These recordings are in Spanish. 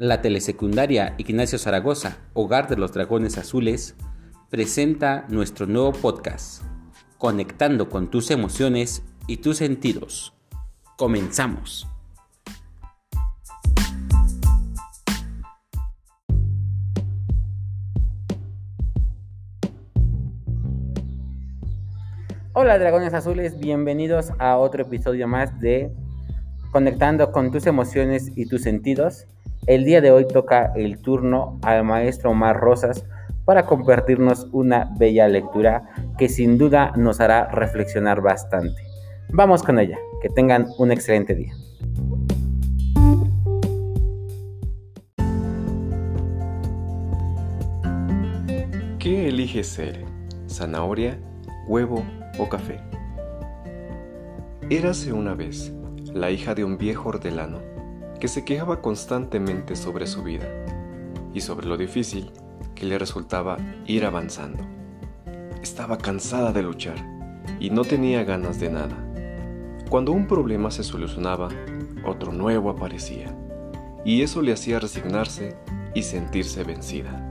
La telesecundaria Ignacio Zaragoza, Hogar de los Dragones Azules, presenta nuestro nuevo podcast, Conectando con tus emociones y tus sentidos. Comenzamos. Hola Dragones Azules, bienvenidos a otro episodio más de Conectando con tus emociones y tus sentidos. El día de hoy toca el turno al maestro Omar Rosas para compartirnos una bella lectura que sin duda nos hará reflexionar bastante. Vamos con ella, que tengan un excelente día. ¿Qué eliges ser? ¿Zanahoria, huevo o café? Érase una vez la hija de un viejo hortelano que se quejaba constantemente sobre su vida y sobre lo difícil que le resultaba ir avanzando. Estaba cansada de luchar y no tenía ganas de nada. Cuando un problema se solucionaba, otro nuevo aparecía, y eso le hacía resignarse y sentirse vencida.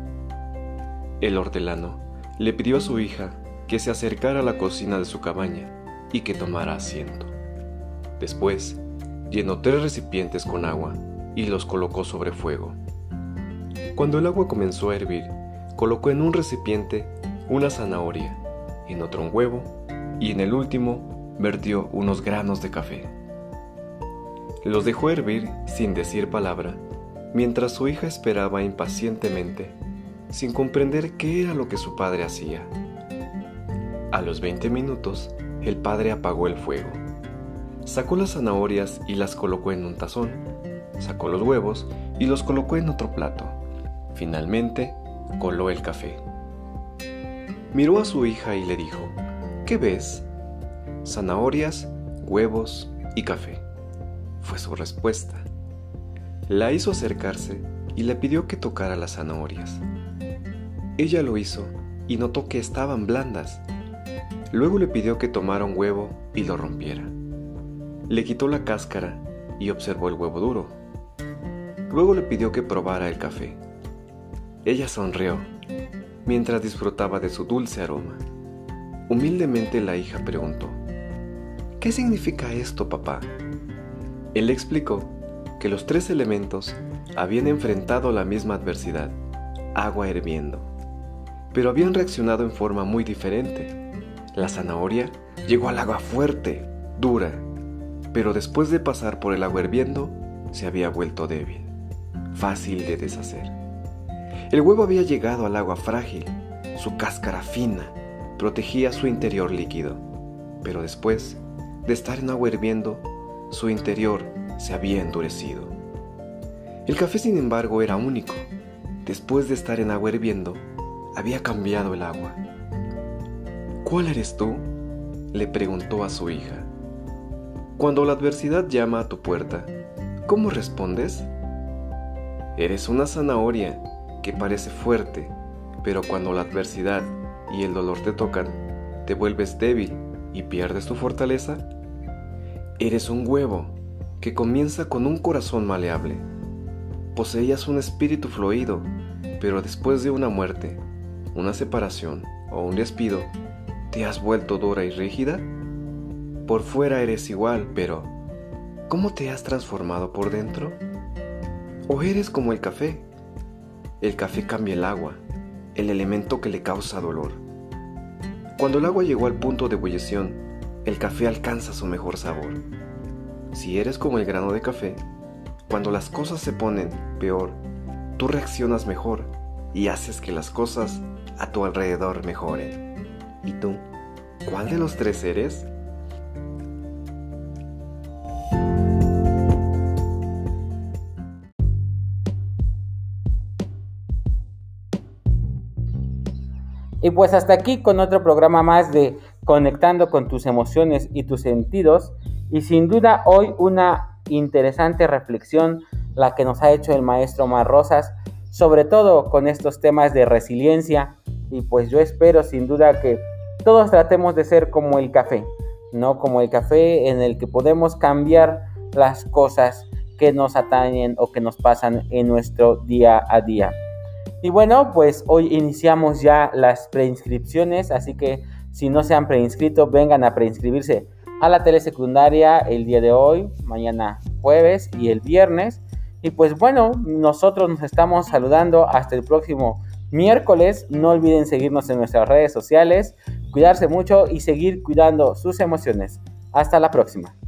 El hortelano le pidió a su hija que se acercara a la cocina de su cabaña y que tomara asiento. Después, llenó tres recipientes con agua y los colocó sobre fuego. Cuando el agua comenzó a hervir, colocó en un recipiente una zanahoria, en otro un huevo y en el último vertió unos granos de café. Los dejó hervir sin decir palabra, mientras su hija esperaba impacientemente, sin comprender qué era lo que su padre hacía. A los 20 minutos, el padre apagó el fuego Sacó las zanahorias y las colocó en un tazón. Sacó los huevos y los colocó en otro plato. Finalmente, coló el café. Miró a su hija y le dijo, ¿qué ves? Zanahorias, huevos y café. Fue su respuesta. La hizo acercarse y le pidió que tocara las zanahorias. Ella lo hizo y notó que estaban blandas. Luego le pidió que tomara un huevo y lo rompiera. Le quitó la cáscara y observó el huevo duro. Luego le pidió que probara el café. Ella sonrió mientras disfrutaba de su dulce aroma. Humildemente la hija preguntó, ¿Qué significa esto, papá? Él le explicó que los tres elementos habían enfrentado la misma adversidad, agua hirviendo, pero habían reaccionado en forma muy diferente. La zanahoria llegó al agua fuerte, dura, pero después de pasar por el agua hirviendo, se había vuelto débil, fácil de deshacer. El huevo había llegado al agua frágil, su cáscara fina protegía su interior líquido, pero después de estar en agua hirviendo, su interior se había endurecido. El café, sin embargo, era único. Después de estar en agua hirviendo, había cambiado el agua. ¿Cuál eres tú? le preguntó a su hija. Cuando la adversidad llama a tu puerta, ¿cómo respondes? Eres una zanahoria que parece fuerte, pero cuando la adversidad y el dolor te tocan, te vuelves débil y pierdes tu fortaleza. Eres un huevo que comienza con un corazón maleable. Poseías un espíritu fluido, pero después de una muerte, una separación o un despido, ¿te has vuelto dura y rígida? Por fuera eres igual, pero ¿cómo te has transformado por dentro? ¿O eres como el café? El café cambia el agua, el elemento que le causa dolor. Cuando el agua llegó al punto de ebullición, el café alcanza su mejor sabor. Si eres como el grano de café, cuando las cosas se ponen peor, tú reaccionas mejor y haces que las cosas a tu alrededor mejoren. ¿Y tú? ¿Cuál de los tres eres? Y pues hasta aquí con otro programa más de Conectando con tus emociones y tus sentidos. Y sin duda hoy una interesante reflexión la que nos ha hecho el maestro Mar Rosas, sobre todo con estos temas de resiliencia. Y pues yo espero sin duda que todos tratemos de ser como el café, ¿no? Como el café en el que podemos cambiar las cosas, que nos atañen o que nos pasan en nuestro día a día. Y bueno, pues hoy iniciamos ya las preinscripciones, así que si no se han preinscrito, vengan a preinscribirse a la telesecundaria el día de hoy, mañana jueves y el viernes. Y pues bueno, nosotros nos estamos saludando hasta el próximo miércoles. No olviden seguirnos en nuestras redes sociales, cuidarse mucho y seguir cuidando sus emociones. Hasta la próxima.